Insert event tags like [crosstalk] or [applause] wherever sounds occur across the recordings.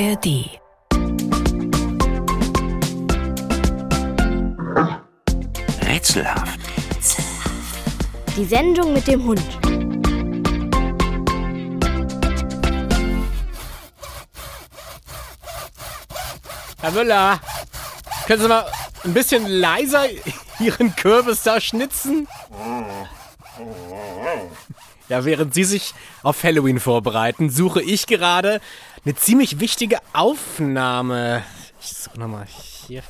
ARD. Rätselhaft. Die Sendung mit dem Hund. Herr Müller, können Sie mal ein bisschen leiser Ihren Kürbis da schnitzen? Ja, während Sie sich auf Halloween vorbereiten, suche ich gerade eine ziemlich wichtige Aufnahme. Ich suche nochmal hier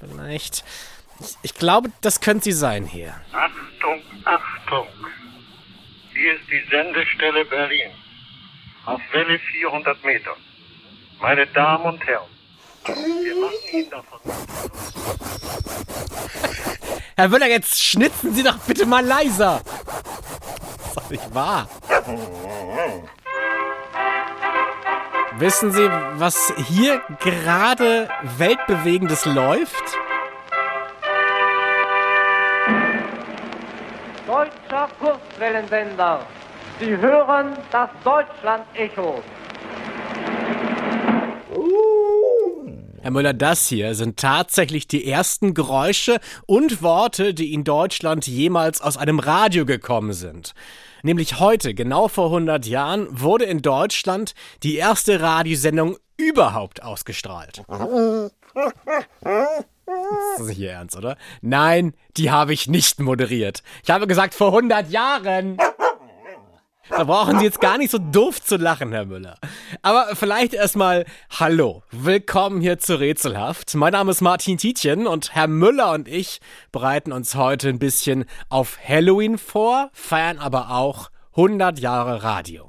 vielleicht. Ich, ich glaube, das könnte sie sein hier. Achtung, Achtung. Hier ist die Sendestelle Berlin. Auf Welle 400 Meter. Meine Damen und Herren, wir machen Ihnen davon. Herr Müller, jetzt schnitzen Sie doch bitte mal leiser. Das ist doch nicht wahr. Wissen Sie, was hier gerade weltbewegendes läuft? Deutscher Kurzwellensender. Sie hören das Deutschland-Echo. Herr Müller, das hier sind tatsächlich die ersten Geräusche und Worte, die in Deutschland jemals aus einem Radio gekommen sind. Nämlich heute, genau vor 100 Jahren, wurde in Deutschland die erste Radiosendung überhaupt ausgestrahlt. Das ist nicht Ihr Ernst, oder? Nein, die habe ich nicht moderiert. Ich habe gesagt, vor 100 Jahren. Da brauchen Sie jetzt gar nicht so doof zu lachen, Herr Müller. Aber vielleicht erstmal Hallo, willkommen hier zu Rätselhaft. Mein Name ist Martin Tietjen und Herr Müller und ich bereiten uns heute ein bisschen auf Halloween vor, feiern aber auch 100 Jahre Radio.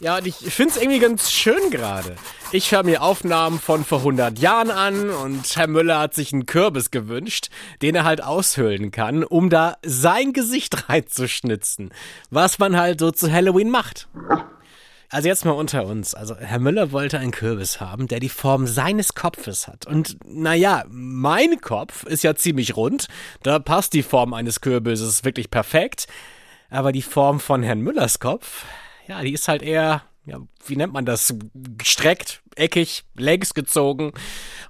Ja, und ich finde es irgendwie ganz schön gerade. Ich höre mir Aufnahmen von vor 100 Jahren an und Herr Müller hat sich einen Kürbis gewünscht, den er halt aushöhlen kann, um da sein Gesicht [laughs] reinzuschnitzen. Was man halt so zu Halloween macht. Also jetzt mal unter uns. Also Herr Müller wollte einen Kürbis haben, der die Form seines Kopfes hat. Und naja, mein Kopf ist ja ziemlich rund. Da passt die Form eines Kürbisses wirklich perfekt. Aber die Form von Herrn Müllers Kopf, ja, die ist halt eher, ja, wie nennt man das? Gestreckt, eckig, längs gezogen.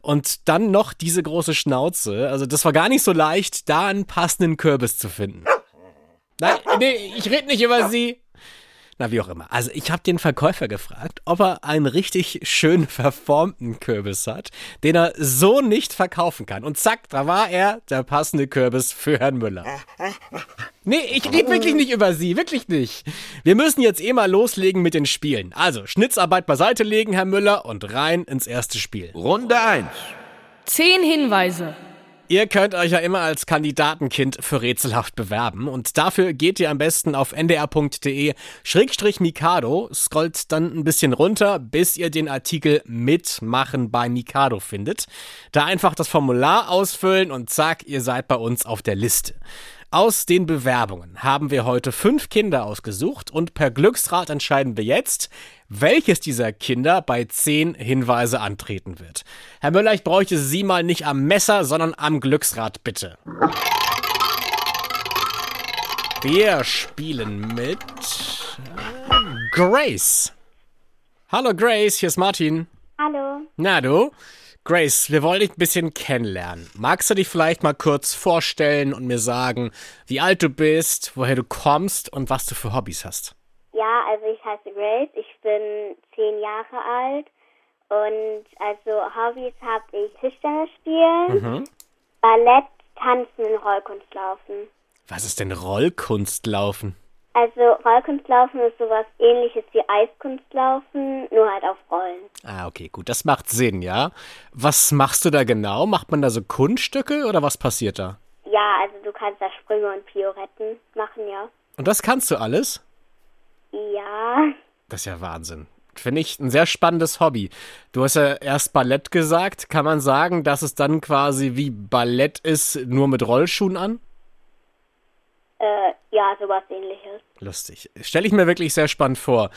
Und dann noch diese große Schnauze. Also das war gar nicht so leicht, da einen passenden Kürbis zu finden. Nein, nee, ich rede nicht über sie. Na, wie auch immer. Also ich habe den Verkäufer gefragt, ob er einen richtig schön verformten Kürbis hat, den er so nicht verkaufen kann. Und zack, da war er der passende Kürbis für Herrn Müller. Nee, ich rede wirklich nicht über Sie, wirklich nicht. Wir müssen jetzt eh mal loslegen mit den Spielen. Also, Schnitzarbeit beiseite legen, Herr Müller, und rein ins erste Spiel. Runde 1. Zehn Hinweise. Ihr könnt euch ja immer als Kandidatenkind für Rätselhaft bewerben und dafür geht ihr am besten auf ndr.de Schrägstrich Mikado, scrollt dann ein bisschen runter, bis ihr den Artikel Mitmachen bei Mikado findet. Da einfach das Formular ausfüllen und zack, ihr seid bei uns auf der Liste. Aus den Bewerbungen haben wir heute fünf Kinder ausgesucht und per Glücksrad entscheiden wir jetzt, welches dieser Kinder bei zehn Hinweise antreten wird. Herr Müller, ich bräuchte Sie mal nicht am Messer, sondern am Glücksrad, bitte. Wir spielen mit äh, Grace. Hallo Grace, hier ist Martin. Hallo. Na du? Grace, wir wollen dich ein bisschen kennenlernen. Magst du dich vielleicht mal kurz vorstellen und mir sagen, wie alt du bist, woher du kommst und was du für Hobbys hast? Ja, also ich heiße Grace, ich bin zehn Jahre alt und also Hobbys habe ich Tischtennis spielen, Mhm. Ballett, Tanzen und Rollkunstlaufen. Was ist denn Rollkunstlaufen? Also Rollkunstlaufen ist sowas ähnliches wie Eiskunstlaufen, nur halt auf Rollen. Ah, okay, gut, das macht Sinn, ja. Was machst du da genau? Macht man da so Kunststücke oder was passiert da? Ja, also du kannst da Sprünge und Pioretten machen, ja. Und das kannst du alles? Ja, Das ist ja Wahnsinn. Finde ich ein sehr spannendes Hobby. Du hast ja erst Ballett gesagt. Kann man sagen, dass es dann quasi wie Ballett ist, nur mit Rollschuhen an? äh, ja, sowas ähnliches. Lustig. Stelle ich mir wirklich sehr spannend vor.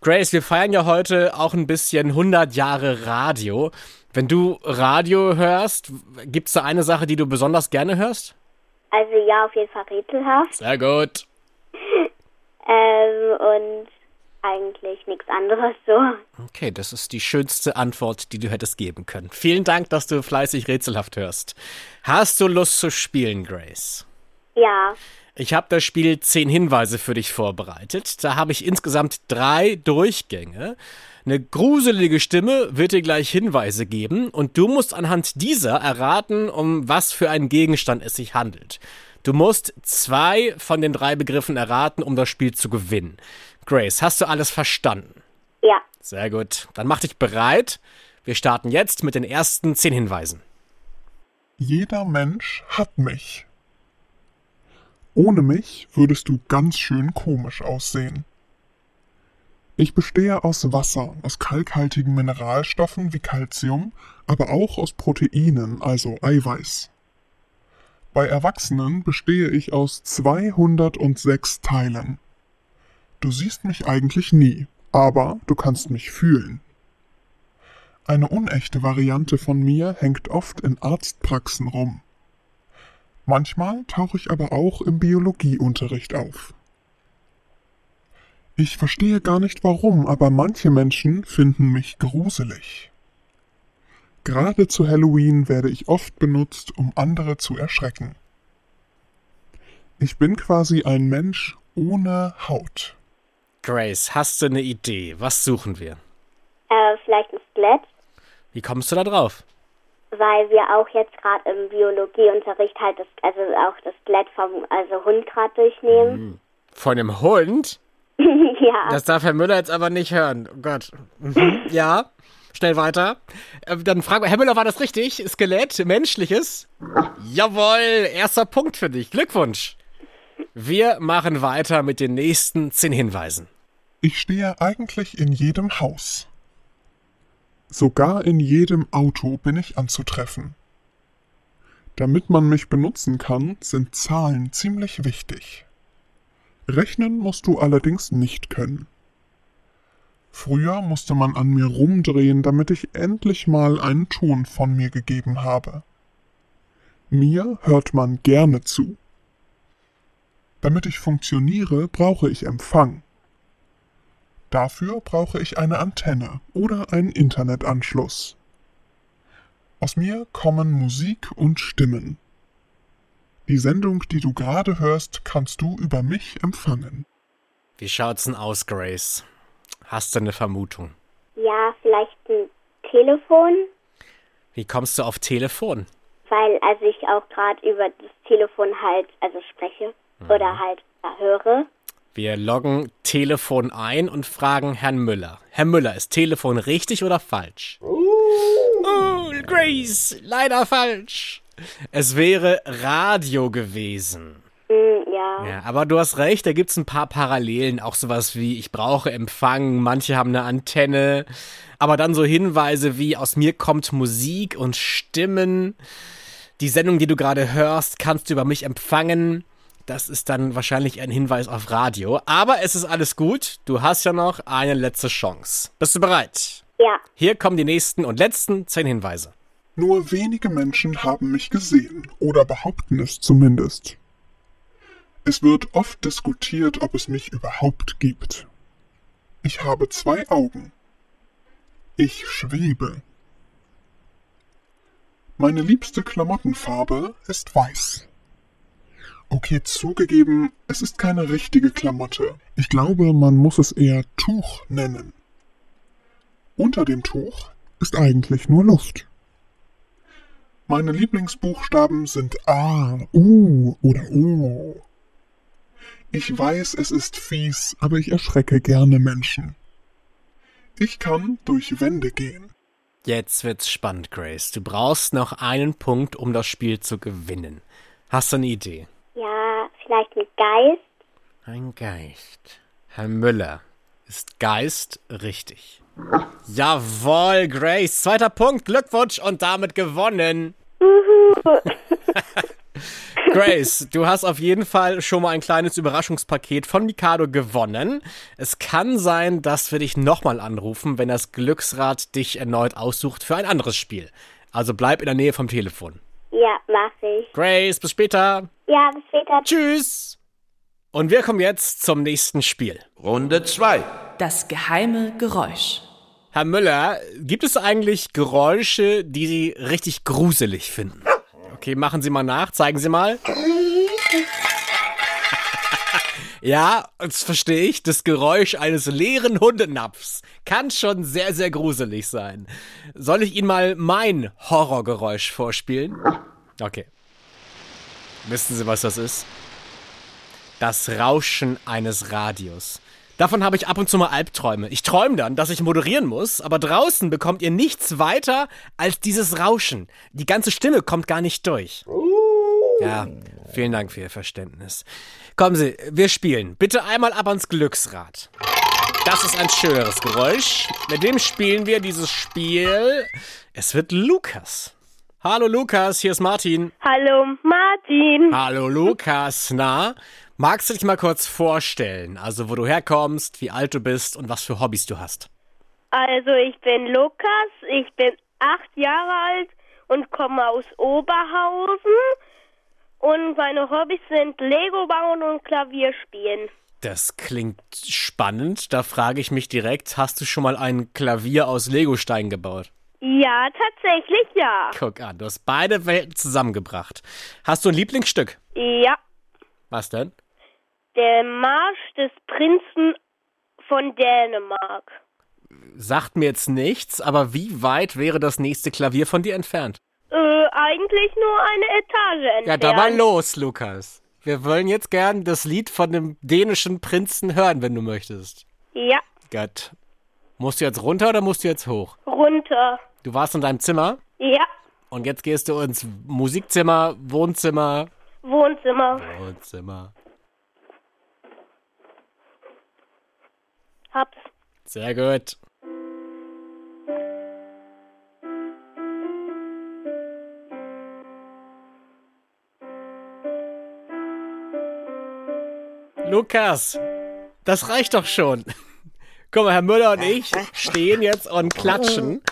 Grace, wir feiern ja heute auch ein bisschen 100 Jahre Radio. Wenn du Radio hörst, gibt es da eine Sache, die du besonders gerne hörst? Also ja, auf jeden Fall rätselhaft. Sehr gut. [laughs] Ähm, und eigentlich nichts anderes so. Okay, das ist die schönste Antwort, die du hättest geben können. Vielen Dank, dass du fleißig rätselhaft hörst. Hast du Lust zu spielen, Grace? Ja, Ich habe das Spiel zehn Hinweise für dich vorbereitet. Da habe ich insgesamt drei Durchgänge. Eine gruselige Stimme wird dir gleich Hinweise geben und du musst anhand dieser erraten, um was für einen Gegenstand es sich handelt. Du musst zwei von den drei Begriffen erraten, um das Spiel zu gewinnen. Grace, hast du alles verstanden? ja. Sehr gut. Dann mach dich bereit. Wir starten jetzt mit den ersten zehn Hinweisen. Jeder Mensch hat mich. Ohne mich würdest du ganz schön komisch aussehen. Ich bestehe aus Wasser, aus kalkhaltigen Mineralstoffen wie Calcium, aber auch aus Proteinen, also Eiweiß. Bei Erwachsenen bestehe ich aus 206 Teilen. Du siehst mich eigentlich nie, aber du kannst mich fühlen. Eine unechte Variante von mir hängt oft in Arztpraxen rum. Manchmal tauche ich aber auch im Biologieunterricht auf. Ich verstehe gar nicht warum, aber manche Menschen finden mich gruselig. Gerade zu Halloween werde ich oft benutzt, um andere zu erschrecken. Ich bin quasi ein Mensch ohne Haut. Grace, hast du eine Idee? Was suchen wir? Äh, vielleicht ein Skelett, Wie kommst du da drauf? weil wir auch jetzt gerade im Biologieunterricht halt das, also auch das Skelett vom also Hund gerade durchnehmen. Von einem Hund? [laughs] ja. Das darf Herr Müller jetzt aber nicht hören. Oh Gott. Mhm. [laughs] Ja, schnell weiter. Äh, Dann fragen wir, Herr Müller, war das richtig? Skelett, menschliches? Jawohl, erster Punkt für dich. Glückwunsch. Wir machen weiter mit den nächsten zehn Hinweisen. Ich stehe eigentlich in jedem Haus. Sogar in jedem Auto bin ich anzutreffen. Damit man mich benutzen kann, sind Zahlen ziemlich wichtig. Rechnen musst du allerdings nicht können. Früher musste man an mir rumdrehen, damit ich endlich mal einen Ton von mir gegeben habe. Mir hört man gerne zu. Damit ich funktioniere, brauche ich Empfang. Dafür brauche ich eine Antenne oder einen Internetanschluss. Aus mir kommen Musik und Stimmen. Die Sendung, die du gerade hörst, kannst du über mich empfangen. Wie schaut's denn aus, Grace? Hast du eine Vermutung? ja, vielleicht ein Telefon, Wie kommst du auf Telefon? weil also ich auch gerade über das Telefon halt also spreche oder halt höre. Wir loggen Telefon ein und fragen Herrn Müller. Herr Müller, ist Telefon richtig oder falsch? Oh, Grace, leider falsch. Es wäre Radio gewesen. Hm, ja. Ja, aber du hast recht, da gibt's ein paar Parallelen, auch sowas wie ich brauche Empfang, manche haben eine Antenne, aber dann so Hinweise wie aus mir kommt Musik und Stimmen. Die Sendung, die du gerade hörst, kannst du über mich empfangen. Das ist dann wahrscheinlich ein Hinweis auf Radio, aber es ist alles gut. Du hast ja noch eine letzte Chance. Bist du bereit? Ja. Hier kommen die nächsten und letzten zehn Hinweise. Nur wenige Menschen haben mich gesehen oder behaupten es zumindest. Es wird oft diskutiert, ob es mich überhaupt gibt. Ich habe zwei Augen. Ich schwebe. Meine liebste Klamottenfarbe ist weiß. Okay, zugegeben, es ist keine richtige Klamotte. Ich glaube, man muss es eher Tuch nennen. Unter dem Tuch ist eigentlich nur Luft. Meine Lieblingsbuchstaben sind A, U oder O. Ich weiß, es ist fies, aber ich erschrecke gerne Menschen. Ich kann durch Wände gehen. Jetzt wird's spannend, Grace. Du brauchst noch einen Punkt, um das Spiel zu gewinnen. Hast du eine Idee? Ja, vielleicht ein Geist. Ein Geist. Herr Müller, ist Geist richtig? Jawohl, Grace. Zweiter Punkt. Glückwunsch und damit gewonnen. [laughs] [laughs] Grace, du hast auf jeden Fall schon mal ein kleines Überraschungspaket von Mikado gewonnen. Es kann sein, dass wir dich nochmal anrufen, wenn das Glücksrad dich erneut aussucht für ein anderes Spiel. Also bleib in der Nähe vom Telefon. Ja, mach ich. Grace, bis später. Ja, bis später. Tschüss. Und wir kommen jetzt zum nächsten Spiel. Runde 2. Das geheime Geräusch. Herr Müller, gibt es eigentlich Geräusche, die Sie richtig gruselig finden? Okay, machen Sie mal nach, zeigen Sie mal. Ja, das verstehe ich. Das Geräusch eines leeren Hundenapfs kann schon sehr, sehr gruselig sein. Soll ich Ihnen mal mein Horrorgeräusch vorspielen? Okay. Wissen Sie, was das ist? Das Rauschen eines Radios. Davon habe ich ab und zu mal Albträume. Ich träume dann, dass ich moderieren muss, aber draußen bekommt ihr nichts weiter als dieses Rauschen. Die ganze Stimme kommt gar nicht durch. Ja, vielen Dank für Ihr Verständnis. Kommen Sie, wir spielen. Bitte einmal ab ans Glücksrad. Das ist ein schöneres Geräusch. Mit dem spielen wir dieses Spiel. Es wird Lukas. Hallo Lukas, hier ist Martin. Hallo Martin. Hallo Lukas, na? Magst du dich mal kurz vorstellen? Also, wo du herkommst, wie alt du bist und was für Hobbys du hast? Also ich bin Lukas, ich bin acht Jahre alt und komme aus Oberhausen. Und meine Hobbys sind Lego bauen und Klavier spielen. Das klingt spannend. Da frage ich mich direkt, hast du schon mal ein Klavier aus Legosteinen gebaut? Ja, tatsächlich ja. Guck an, du hast beide Welten zusammengebracht. Hast du ein Lieblingsstück? Ja, Was denn? der Marsch des Prinzen von Dänemark. Sagt mir jetzt nichts, aber wie weit wäre das nächste Klavier von dir entfernt? Äh, eigentlich nur eine Etage entfernt. Ja, da mal los, Lukas. Wir wollen jetzt gern das Lied von dem dänischen Prinzen hören, wenn du möchtest. Ja, Gott. Musst du jetzt runter oder musst du jetzt hoch? runter. Du warst in deinem Zimmer Ja, und jetzt gehst du ins Musikzimmer, Wohnzimmer, Wohnzimmer. Wohnzimmer. Hab's. Sehr gut. Lukas, das reicht doch schon. Guck mal, Herr Müller und ich stehen jetzt und klatschen.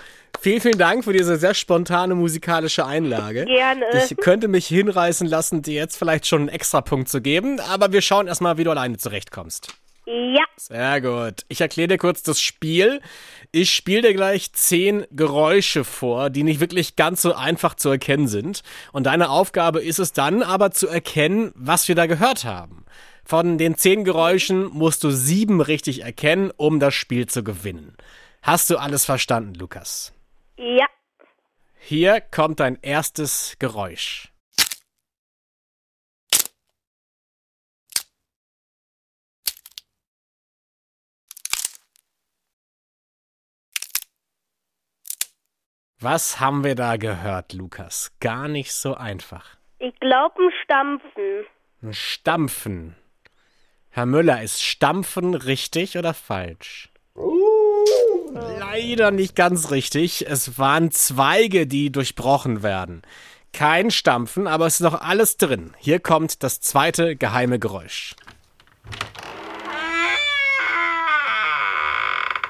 Vielen, vielen Dank für diese sehr spontane musikalische Einlage. Gerne. Ich könnte mich hinreißen lassen, dir jetzt vielleicht schon einen Extrapunkt zu geben, aber wir schauen erstmal, wie du alleine zurechtkommst. Ja, Sehr gut. Ich erkläre dir kurz das Spiel. Ich spiele dir gleich zehn Geräusche vor, die nicht wirklich ganz so einfach zu erkennen sind. Und deine Aufgabe ist es dann aber zu erkennen, was wir da gehört haben. Von den zehn Geräuschen musst du sieben richtig erkennen, um das Spiel zu gewinnen. Hast du alles verstanden, Lukas? ja. Hier kommt dein erstes Geräusch. Was haben wir da gehört, Lukas? Gar nicht so einfach. Ich glaube ein Stampfen. Ein Stampfen. Herr Müller, ist Stampfen richtig oder falsch? Leider nicht ganz richtig. Es waren Zweige, die durchbrochen werden. Kein Stampfen, aber es ist noch alles drin. Hier kommt das zweite geheime Geräusch.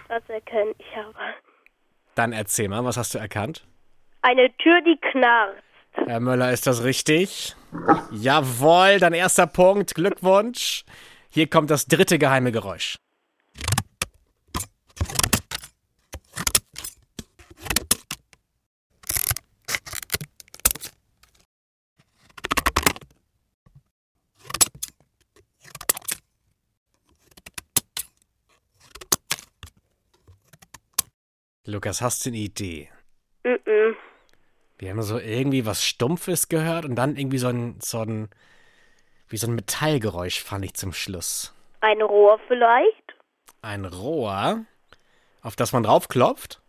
Das erkenne ich aber. Dann erzähl mal, was hast du erkannt? Eine Tür, die knarzt. Herr Müller, ist das richtig? Jawohl, dein erster Punkt. Glückwunsch. Hier kommt das dritte geheime Geräusch. Lukas, hast du eine Idee? Mhm. Wir haben so irgendwie was Stumpfes gehört und dann irgendwie so ein, so ein, wie so ein Metallgeräusch fand ich zum Schluss. Ein Rohr vielleicht? Ein Rohr, auf das man draufklopft?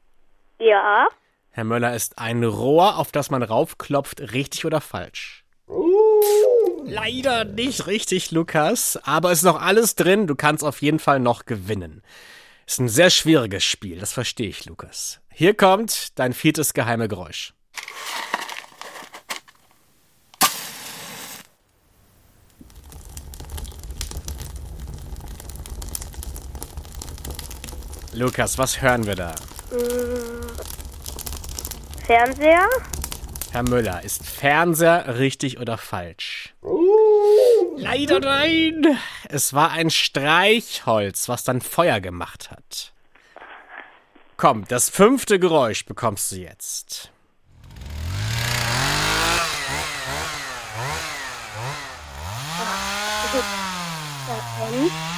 Ja. Herr Möller, ist ein Rohr, auf das man raufklopft, richtig oder falsch? Leider nicht richtig, Lukas. Aber es ist noch alles drin. Du kannst auf jeden Fall noch gewinnen. Ist ein sehr schwieriges Spiel, das verstehe ich, Lukas. Hier kommt dein viertes geheime Geräusch. Lukas, was hören wir da? Fernseher? Herr Müller, ist Fernseher richtig oder falsch? Leider nein. es war ein Streichholz, was dann Feuer gemacht hat. Komm, das fünfte Geräusch bekommst du jetzt. Und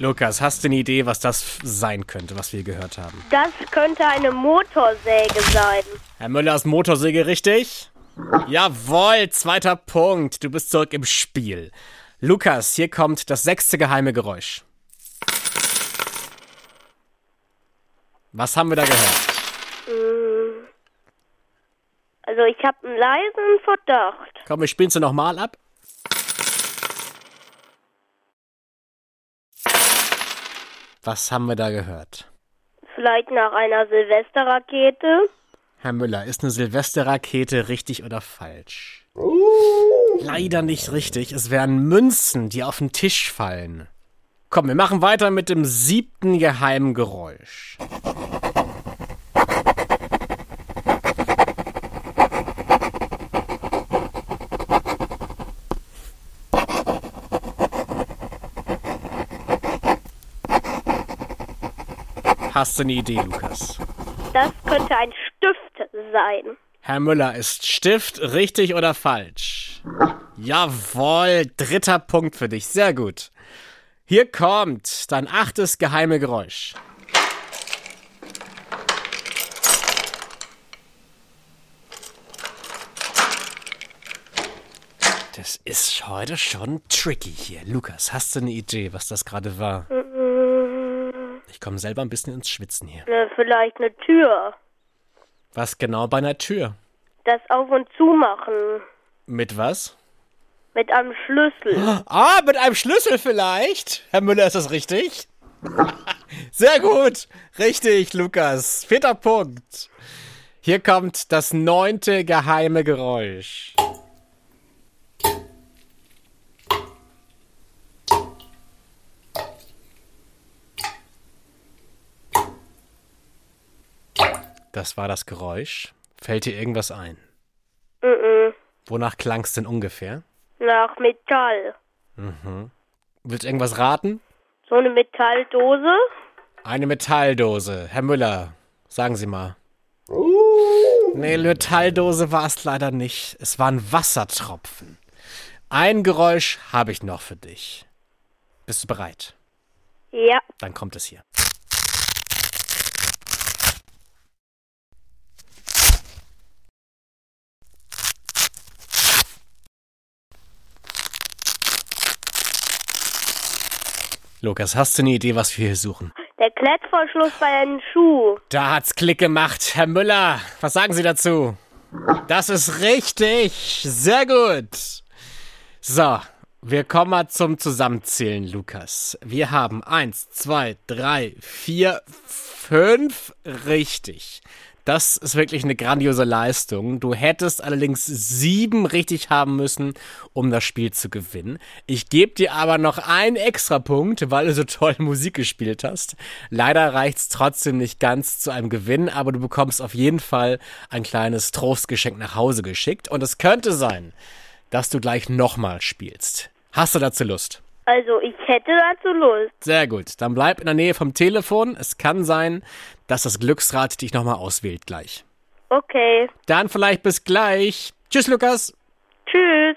Lukas, hast du eine Idee, was das sein könnte, was wir gehört haben? das könnte eine Motorsäge sein. Herr Müller ist Motorsäge richtig? Jawohl, zweiter Punkt. Du bist zurück im Spiel. Lukas, hier kommt das sechste geheime Geräusch. Was haben wir da gehört? Also ich habe einen leisen Verdacht. Komm, wir spielen es nochmal ab. Was haben wir da gehört? Vielleicht nach einer Silvesterrakete. Herr Müller, ist eine Silvesterrakete richtig oder falsch? Leider nicht richtig. Es wären Münzen, die auf den Tisch fallen. Komm, wir machen weiter mit dem siebten geheimen Geräusch. Hast du eine Idee, Lukas? Das könnte ein Stift sein. Herr Müller, ist Stift richtig oder falsch? Jawohl, dritter Punkt für dich. Sehr gut. Hier kommt dein achtes geheime Geräusch. Das ist heute schon tricky hier. Lukas, hast du eine Idee, was das gerade war? Ich komme selber ein bisschen ins Schwitzen hier. Ne, vielleicht eine Tür. Was genau bei einer Tür? Das Auf- und Zumachen. Mit was? Mit einem Schlüssel. Ah, mit einem Schlüssel vielleicht. Herr Müller, ist das richtig? [laughs] Sehr gut. Richtig, Lukas. Vierter Punkt. Hier kommt das neunte geheime Geräusch. Das war das Geräusch. Fällt dir irgendwas ein? Mhm. Wonach klang's denn ungefähr? Nach Metall. Willst du irgendwas raten? So eine Metalldose. Eine Metalldose. Herr Müller, sagen Sie mal. Nee, Metalldose war es leider nicht. Es waren Wassertropfen. Ein Geräusch habe ich noch für dich. Bist du bereit? Ja. Dann kommt es hier. Lukas, hast du eine Idee, was wir hier suchen? Der Klettverschluss bei einem Schuh. Da hat's Klick gemacht. Herr Müller, was sagen Sie dazu? Das ist richtig. Sehr gut. So, wir kommen mal zum Zusammenzählen, Lukas. Wir haben eins, zwei, drei, vier, fünf richtig. Das ist wirklich eine grandiose Leistung. Du hättest allerdings sieben richtig haben müssen, um das Spiel zu gewinnen. Ich gebe dir aber noch einen extra Punkt, weil du so toll [laughs] Musik gespielt hast. Leider reicht's trotzdem nicht ganz zu einem Gewinn, aber du bekommst auf jeden Fall ein kleines Trostgeschenk nach Hause geschickt. Und es könnte sein, dass du gleich nochmal spielst. Hast du dazu Lust? Also ich hätte dazu Lust. Sehr gut. Dann bleib in der Nähe vom Telefon. Es kann sein, dass das Glücksrad dich nochmal auswählt gleich. Okay. Dann vielleicht bis gleich. Tschüss, Lukas. Tschüss.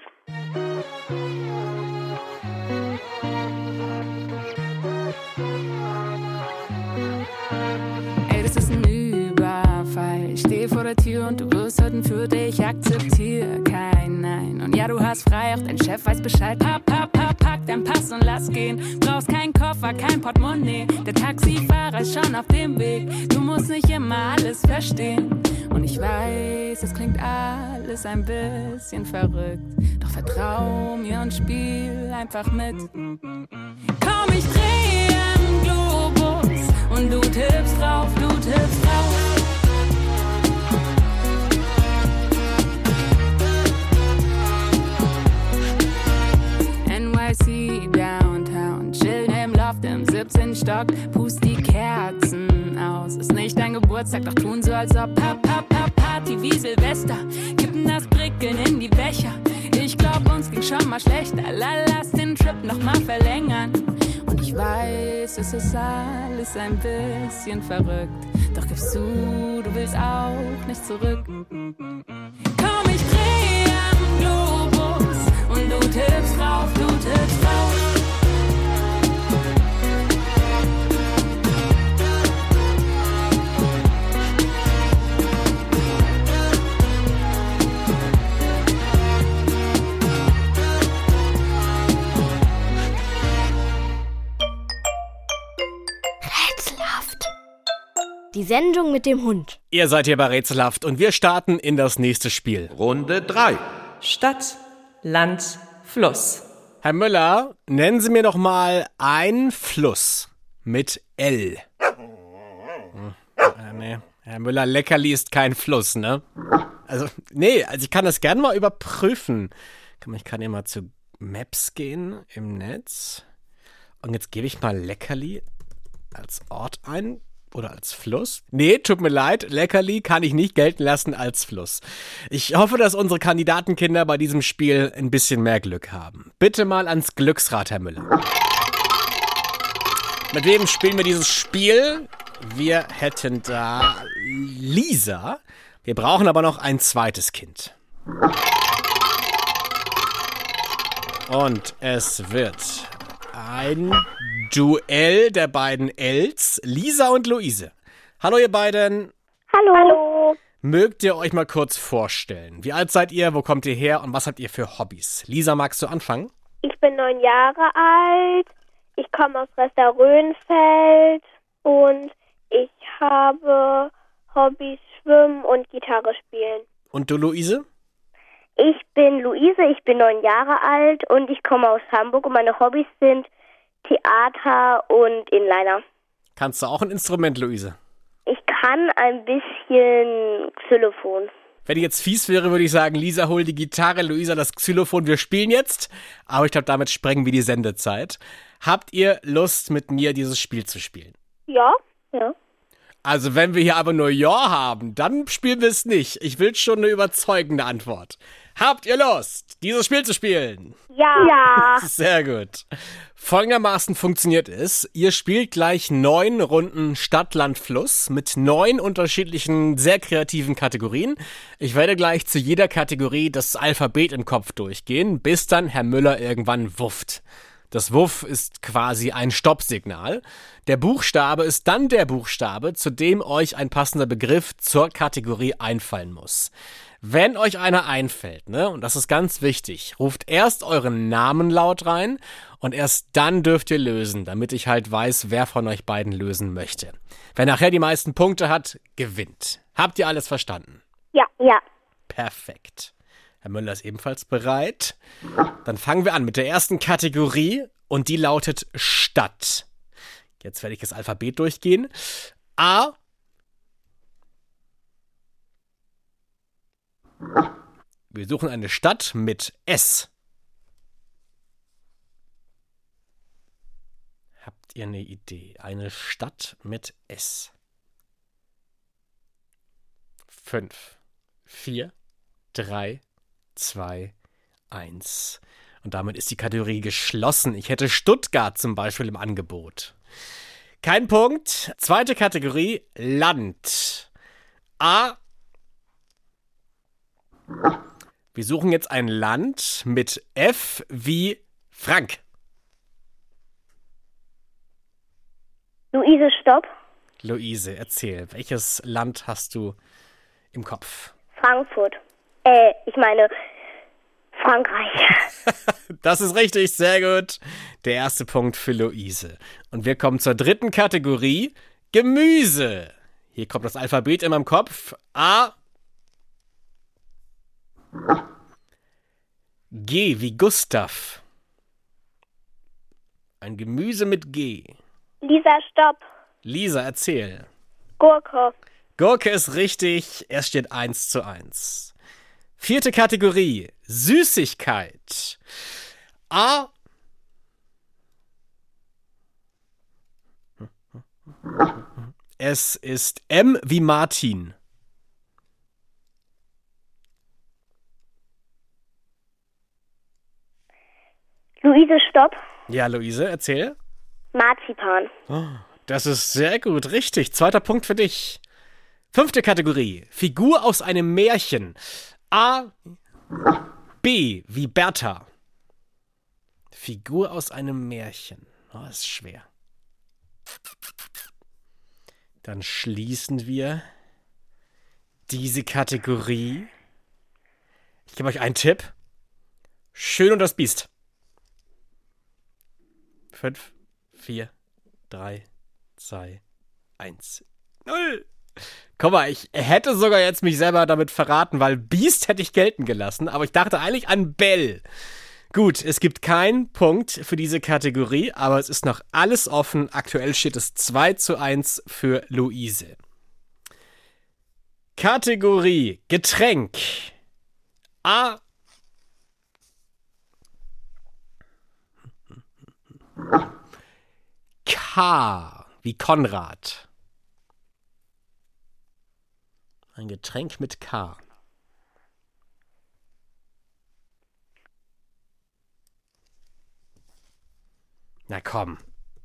Ey, das ist ein Überfall. Ich steh vor der Tür und du wirst heute für dich. Akzeptier kein Nein. Und ja, du hast frei, auch dein Chef weiß Bescheid. Papp, papp, papp, pack dein Pass und lass gehen. Brauchst keinen Koffer, kein Portemonnaie. Der Taxifahrer ist schon auf dem Weg. Du musst nicht immer alles verstehen. Und ich weiß, es klingt alles ein bisschen verrückt. Doch vertrau mir und spiel einfach mit. Komm, ich dreh am Globus und du tippst drauf, du tippst drauf. NYC Downtown, chillen im Loft im 17. Stock, pust die Kerzen aus. Ist nicht dein Geburtstag doch tun so, als ob Pap, Pap, Pap, Party wie Silvester. Kippen das Prickeln in die Becher. Ich glaub, uns ging schon mal schlechter. La, lass den Trip noch mal verlängern. Und ich weiß, es ist alles ein bisschen verrückt. Doch gibst du, du willst auch nicht zurück. Komm, ich dreh am Globus und du tippst drauf, du tippst drauf. Die Sendung mit dem Hund. Ihr seid hier bei Rätselhaft und wir starten in das nächste Spiel. Runde 3. Stadt, Land, Fluss. Herr Müller, nennen Sie mir doch mal einen Fluss mit L. Hm, äh, nee. Herr Müller, Leckerli ist kein Fluss, ne? Also, nee, also ich kann das gerne mal überprüfen. Ich kann mal zu Maps gehen im Netz. Und jetzt gebe ich mal Leckerli als Ort ein oder als Fluss? Nee, tut mir leid, Leckerli kann ich nicht gelten lassen als Fluss. Ich hoffe, dass unsere Kandidatenkinder bei diesem Spiel ein bisschen mehr Glück haben. Bitte mal ans Glücksrad, Herr Müller. Mit wem spielen wir dieses Spiel? Wir hätten da Lisa. Wir brauchen aber noch ein zweites Kind. Und es wird ein Duell der beiden Els, Lisa und Luise. Hallo ihr beiden. Hallo. Hallo. Mögt ihr euch mal kurz vorstellen? Wie alt seid ihr, wo kommt ihr her und was habt ihr für Hobbys? Lisa, magst du anfangen? Ich bin neun Jahre alt. Ich komme aus Röster-Röhnfeld und ich habe Hobbys Schwimmen und Gitarre spielen. Und du, Luise? Ich bin Luise, ich bin neun Jahre alt und ich komme aus Hamburg und meine Hobbys sind Theater und Inliner. Kannst du auch ein Instrument, Luise? Ich kann ein bisschen Xylophon. Wenn ich jetzt fies wäre, würde ich sagen, Lisa, hol die Gitarre, Luisa das Xylophon, wir spielen jetzt. Aber ich glaube, damit sprengen wir die Sendezeit. Habt ihr Lust, mit mir dieses Spiel zu spielen? Ja, ja. Also, wenn wir hier aber nur Ja haben, dann spielen wir es nicht. Ich will schon eine überzeugende Antwort. Habt ihr Lust, dieses Spiel zu spielen? Ja. Ja. Sehr gut. Folgendermaßen funktioniert es. Ihr spielt gleich neun Runden Stadt, Land, Fluss mit neun unterschiedlichen, sehr kreativen Kategorien. Ich werde gleich zu jeder Kategorie das Alphabet im Kopf durchgehen, bis dann Herr Müller irgendwann wufft. Das Wuff ist quasi ein Stoppsignal. Der Buchstabe ist dann der Buchstabe, zu dem euch ein passender Begriff zur Kategorie einfallen muss. Wenn euch einer einfällt, ne, und das ist ganz wichtig, ruft erst euren Namen laut rein und erst dann dürft ihr lösen, damit ich halt weiß, wer von euch beiden lösen möchte. Wer nachher die meisten Punkte hat, gewinnt. Habt ihr alles verstanden? Ja, ja. Perfekt. Herr Müller ist ebenfalls bereit. Dann fangen wir an mit der ersten Kategorie und die lautet Stadt. Jetzt werde ich das Alphabet durchgehen. A Wir suchen eine Stadt mit S. Habt ihr eine Idee? Eine Stadt mit S. Fünf, vier, drei, zwei, eins. Und damit ist die Kategorie geschlossen. Ich hätte Stuttgart zum Beispiel im Angebot. Kein Punkt. Zweite Kategorie Land. A wir suchen jetzt ein Land mit F wie Frank. Luise, stopp. Luise, erzähl, welches Land hast du im Kopf? Frankfurt. Äh, ich meine Frankreich. [laughs] das ist richtig, sehr gut. Der erste Punkt für Luise. Und wir kommen zur dritten Kategorie: Gemüse. Hier kommt das Alphabet in meinem Kopf. A, G wie Gustav. Ein Gemüse mit G. Lisa, stopp. Lisa, erzähl. Gurke. Gurke ist richtig. Es steht 1 zu 1. Vierte Kategorie. Süßigkeit. A. Es ist M wie Martin. Luise, stopp. Ja, Luise, erzähl. Marzipan. Das ist sehr gut, richtig. Zweiter Punkt für dich. Fünfte Kategorie. Figur aus einem Märchen. A. B wie Bertha. Figur aus einem Märchen. Oh, ist schwer. Dann schließen wir diese Kategorie. Ich gebe euch einen Tipp. Schön und das Biest. Fünf, vier, drei, zwei, eins, null. Guck mal, ich hätte sogar jetzt mich selber damit verraten, weil Biest hätte ich gelten gelassen, aber ich dachte eigentlich an Bell. Gut, es gibt keinen Punkt für diese Kategorie, aber es ist noch alles offen. Aktuell steht es 2 zu 1 für Luise. Kategorie Getränk. A. K wie Konrad. Ein Getränk mit K. Na komm.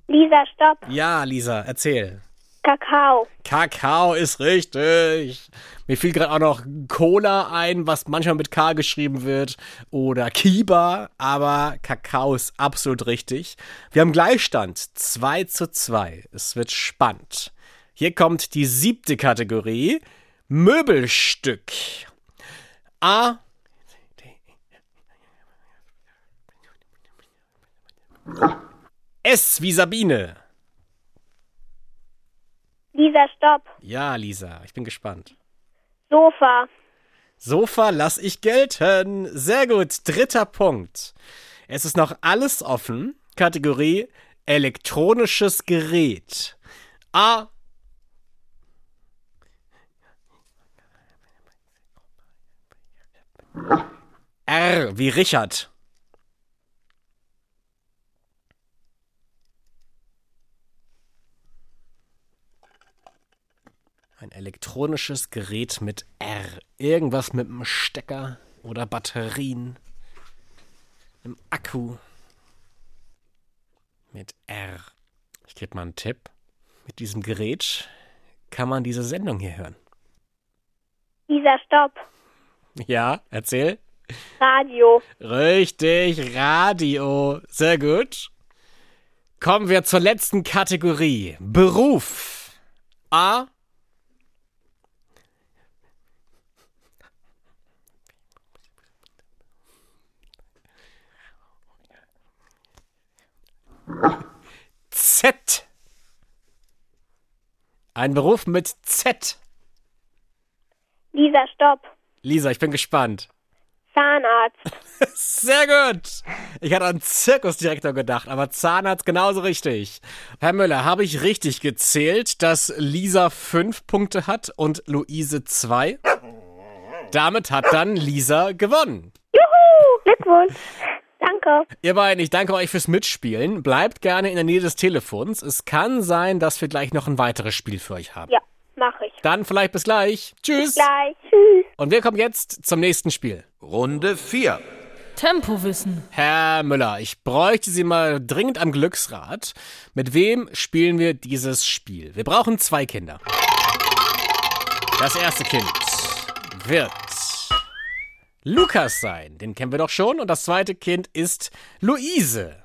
Lisa, stopp. Ja, Lisa, erzähl. Kakao. Kakao ist richtig. Mir fiel gerade auch noch Cola ein, was manchmal mit K geschrieben wird. Oder Kiba, aber Kakao ist absolut richtig. Wir haben Gleichstand. 2 zu 2. Es wird spannend. Hier kommt die siebte Kategorie. Möbelstück. A. S wie Sabine. Lisa, stopp. Ja, Lisa, ich bin gespannt. Sofa. Sofa lass ich gelten. Sehr gut. Dritter Punkt. Es ist noch alles offen. Kategorie elektronisches Gerät. A. R wie Richard. Ein elektronisches Gerät mit R. Irgendwas mit einem Stecker oder Batterien. Einem Akku. Mit R. Ich gebe mal einen Tipp. Mit diesem Gerät kann man diese Sendung hier hören. Lisa, stopp. Ja, erzähl. Radio. Richtig, Radio. Sehr gut. Kommen wir zur letzten Kategorie. Beruf. A. Z. Ein Beruf mit Z. Lisa, stopp. Lisa, ich bin gespannt. Zahnarzt. [laughs] Sehr gut. Ich hatte an Zirkusdirektor gedacht, aber Zahnarzt genauso richtig. Herr Müller, habe ich richtig gezählt, dass Lisa fünf Punkte hat und Luise zwei? Damit hat dann Lisa gewonnen. Juhu, Glückwunsch. Danke. Ihr beiden, ich danke euch fürs Mitspielen. Bleibt gerne in der Nähe des Telefons. Es kann sein, dass wir gleich noch ein weiteres Spiel für euch haben. Ja, mache ich. Dann vielleicht bis gleich. Tschüss. Gleich. Tschüss. Und wir kommen jetzt zum nächsten Spiel. Runde 4. Tempowissen. Herr Müller, ich bräuchte Sie mal dringend am Glücksrad. Mit wem spielen wir dieses Spiel? Wir brauchen zwei Kinder. Das erste Kind wird Lukas sein. Den kennen wir doch schon. Und das zweite Kind ist Luise.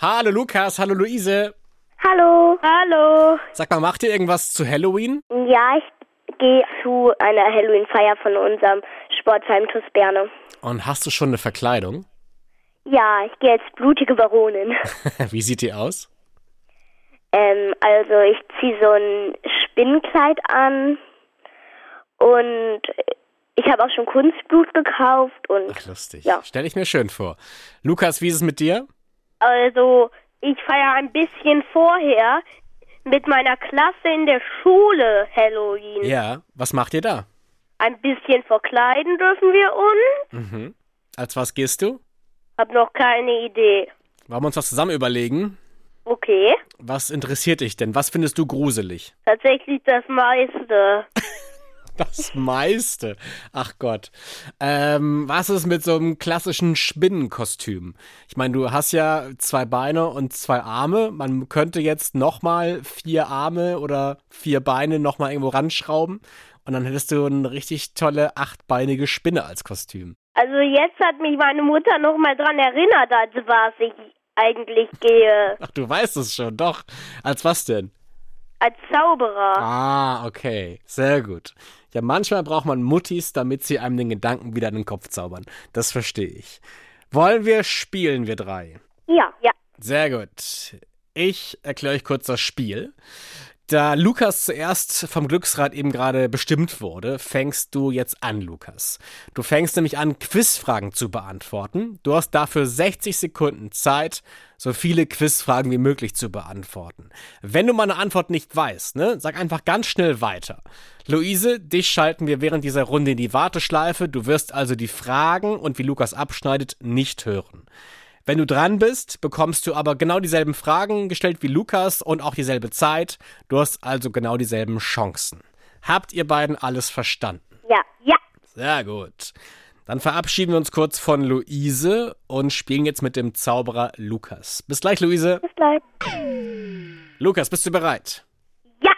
Hallo Lukas, hallo Luise. Hallo. Hallo. Sag mal, macht ihr irgendwas zu Halloween? Ja, ich gehe zu einer Halloween-Feier von unserem Sportverein TuS Berne. Und hast du schon eine Verkleidung? Ja, ich gehe als blutige Baronin. [laughs] Wie sieht die aus? ähm, also ich ziehe so ein Spinnenkleid an und ich habe auch schon Kunstblut gekauft und Ach, lustig. Ja. Stell ich mir schön vor. Lukas, wie ist es mit dir? also ich feiere ein bisschen vorher mit meiner Klasse in der Schule Halloween. Ja, was macht ihr da? Ein bisschen verkleiden dürfen wir uns. Mhm. Als was gehst du? Hab noch keine Idee. Wollen wir uns was zusammen überlegen? Okay. Was interessiert dich denn? Was findest du gruselig? Tatsächlich das meiste. [laughs] Das meiste. Ach Gott. Ähm, was ist mit so einem klassischen Spinnenkostüm? Ich meine, du hast ja zwei Beine und zwei Arme. Man könnte jetzt nochmal vier Arme oder vier Beine nochmal irgendwo ranschrauben. Und dann hättest du eine richtig tolle achtbeinige Spinne als Kostüm. Also jetzt hat mich meine Mutter noch mal dran erinnert, als was ich eigentlich gehe. [laughs] Ach, du weißt es schon, doch. Als was denn? Als Zauberer. Ah, okay. Sehr gut. Ja, manchmal braucht man Muttis, damit sie einem den Gedanken wieder in den Kopf zaubern. Das verstehe ich. Wollen wir spielen, wir drei? Ja, ja. Sehr gut. Ich erkläre euch kurz das Spiel. Da Lukas zuerst vom Glücksrad eben gerade bestimmt wurde, fängst du jetzt an, Lukas. Du fängst nämlich an, Quizfragen zu beantworten. Du hast dafür 60 Sekunden Zeit, so viele Quizfragen wie möglich zu beantworten. Wenn du meine Antwort nicht weißt, ne, sag einfach ganz schnell weiter. Luise, dich schalten wir während dieser Runde in die Warteschleife. Du wirst also die Fragen und wie Lukas abschneidet nicht hören. Wenn du dran bist, bekommst du aber genau dieselben Fragen gestellt wie Lukas und auch dieselbe Zeit. Du hast also genau dieselben Chancen. Habt ihr beiden alles verstanden? Ja, ja. Sehr gut. Dann verabschieden wir uns kurz von Luise und spielen jetzt mit dem Zauberer Lukas. Bis gleich, Luise. Bis gleich. Lukas, bist du bereit? Ja.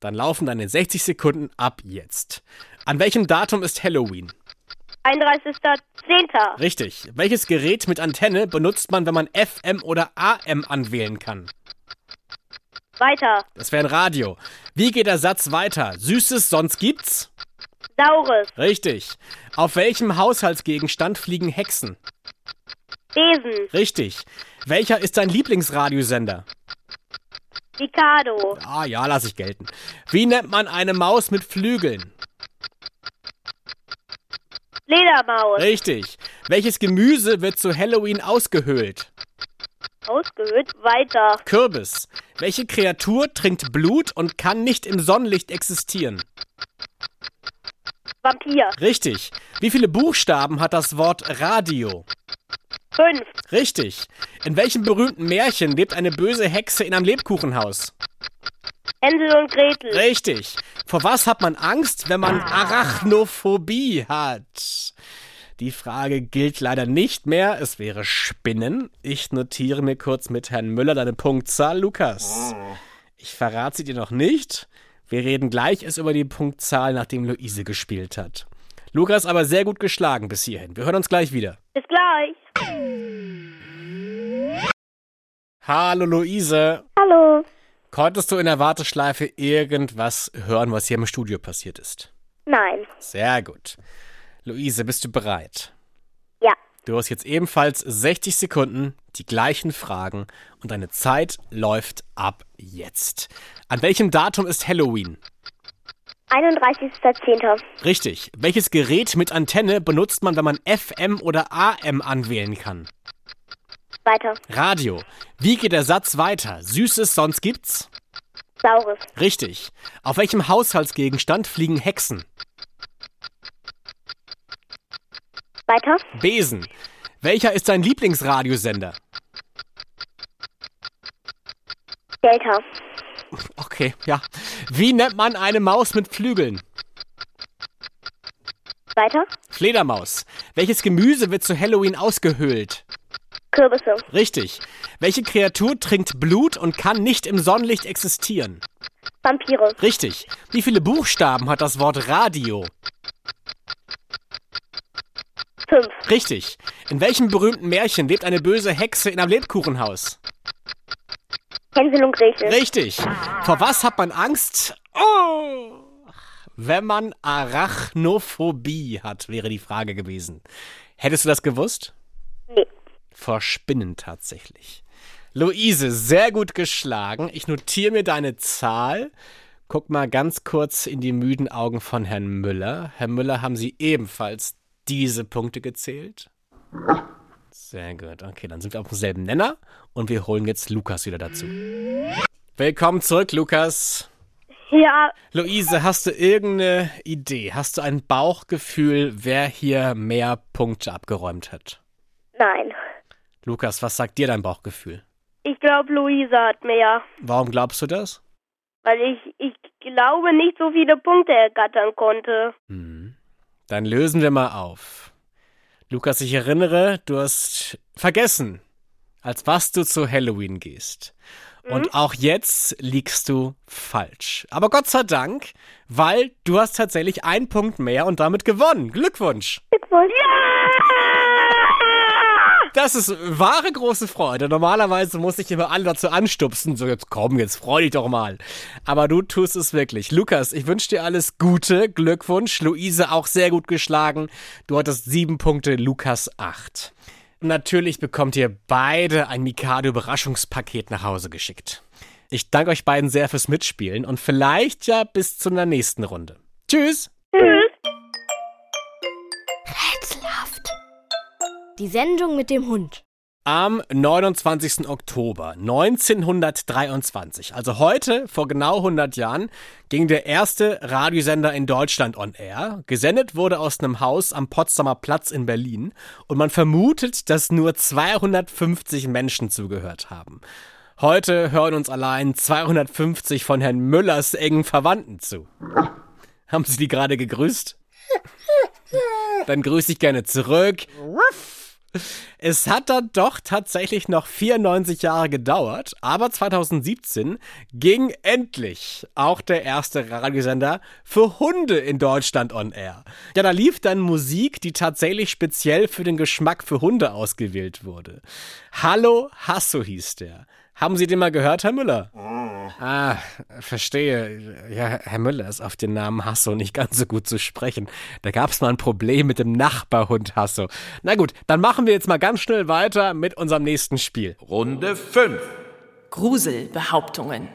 Dann laufen deine 60 Sekunden ab jetzt. An welchem Datum ist Halloween? 31.10. Richtig. Welches Gerät mit Antenne benutzt man, wenn man FM oder AM anwählen kann? Weiter. Das wäre ein Radio. Wie geht der Satz weiter? Süßes, sonst gibt's? Saures. Richtig. Auf welchem Haushaltsgegenstand fliegen Hexen? Besen. Richtig. Welcher ist dein Lieblingsradiosender? Mikado. Ah ja, lass ich gelten. Wie nennt man eine Maus mit Flügeln? Ledermaus. Richtig. Welches Gemüse wird zu Halloween ausgehöhlt? Ausgehöhlt. Weiter. Kürbis. Welche Kreatur trinkt Blut und kann nicht im Sonnenlicht existieren? Vampir. Richtig. Wie viele Buchstaben hat das Wort Radio? Fünf. Richtig. In welchem berühmten Märchen lebt eine böse Hexe in einem Lebkuchenhaus? Hänsel und Gretel. Richtig. Vor was hat man Angst, wenn man Arachnophobie hat? Die Frage gilt leider nicht mehr. Es wäre Spinnen. Ich notiere mir kurz mit Herrn Müller deine Punktzahl, Lukas. Ich verrate sie dir noch nicht. Wir reden gleich erst über die Punktzahl, nachdem Luise gespielt hat. Lukas aber sehr gut geschlagen bis hierhin. Wir hören uns gleich wieder. Bis gleich. Hallo Luise. Hallo. Konntest du in der Warteschleife irgendwas hören, was hier im Studio passiert ist? Nein. Sehr gut. Luise, bist du bereit? Ja. Du hast jetzt ebenfalls 60 Sekunden, die gleichen Fragen und deine Zeit läuft ab jetzt. An welchem Datum ist Halloween? 31.10. Richtig. Welches Gerät mit Antenne benutzt man, wenn man FM oder AM anwählen kann? Weiter. Radio. Wie geht der Satz weiter? Süßes, sonst gibt's? Saures. Richtig. Auf welchem Haushaltsgegenstand fliegen Hexen? Weiter. Besen. Welcher ist dein Lieblingsradiosender? Delta. Okay, ja. Wie nennt man eine Maus mit Flügeln? Weiter. Fledermaus. Welches Gemüse wird zu Halloween ausgehöhlt? Kürbisse. Richtig. Welche Kreatur trinkt Blut und kann nicht im Sonnenlicht existieren? Vampire. Richtig. Wie viele Buchstaben hat das Wort Radio? Fünf. Richtig. In welchem berühmten Märchen lebt eine böse Hexe in einem Lebkuchenhaus? Hänsel und Gretel. Richtig. Vor was hat man Angst? Oh! Wenn man Arachnophobie hat, wäre die Frage gewesen. Hättest du das gewusst? Nee. Vor Spinnen tatsächlich. Luise, sehr gut geschlagen. Ich notiere mir deine Zahl. Guck mal ganz kurz in die müden Augen von Herrn Müller. Herr Müller, haben Sie ebenfalls diese Punkte gezählt? Sehr gut. Okay, dann sind wir auf demselben Nenner und wir holen jetzt Lukas wieder dazu. Willkommen zurück, Lukas. Ja, Luise, hast du irgendeine Idee? Hast du ein Bauchgefühl, wer hier mehr Punkte abgeräumt hat? nein. Lukas, was sagt dir dein Bauchgefühl? Ich glaube, Luise hat mehr. Warum glaubst du das? Weil ich, ich glaube, nicht so viele Punkte ergattern konnte. Hm. Dann lösen wir mal auf. Lukas, ich erinnere, du hast vergessen, als was du zu Halloween gehst. Und auch jetzt liegst du falsch. Aber Gott sei Dank, weil du hast tatsächlich einen Punkt mehr und damit gewonnen. Glückwunsch. Glückwunsch. Ja! Das ist wahre große Freude. Normalerweise muss ich immer alle dazu anstupsen. So, jetzt komm, jetzt freu dich doch mal. Aber du tust es wirklich. Lukas, ich wünsche dir alles Gute. Glückwunsch. Luise auch sehr gut geschlagen. Du hattest sieben Punkte, Lukas acht. Natürlich bekommt ihr beide ein Mikado-Überraschungspaket nach Hause geschickt. Ich danke euch beiden sehr fürs Mitspielen und vielleicht ja bis zu einer nächsten Runde. Tschüss! Tschüss. Rätselhaft. Die Sendung mit dem Hund. Am 29. Oktober 1923, also heute vor genau 100 Jahren, ging der erste Radiosender in Deutschland on air. Gesendet wurde aus einem Haus am Potsdamer Platz in Berlin und man vermutet, dass nur 250 Menschen zugehört haben. Heute hören uns allein 250 von Herrn Müllers engen Verwandten zu. Haben Sie die gerade gegrüßt? Dann grüße ich gerne zurück. Es hat dann doch tatsächlich noch 94 Jahre gedauert, aber 2017 ging endlich auch der erste Radiosender für Hunde in Deutschland on air. Ja, da lief dann Musik, die tatsächlich speziell für den Geschmack für Hunde ausgewählt wurde. Hallo Hasso hieß der. Haben Sie den mal gehört, Herr Müller? Ah, verstehe. Ja, Herr Müller ist auf den Namen Hasso nicht ganz so gut zu sprechen. Da gab es mal ein Problem mit dem Nachbarhund Hasso. Na gut, dann machen wir jetzt mal ganz schnell weiter mit unserem nächsten Spiel. Runde 5. Gruselbehauptungen.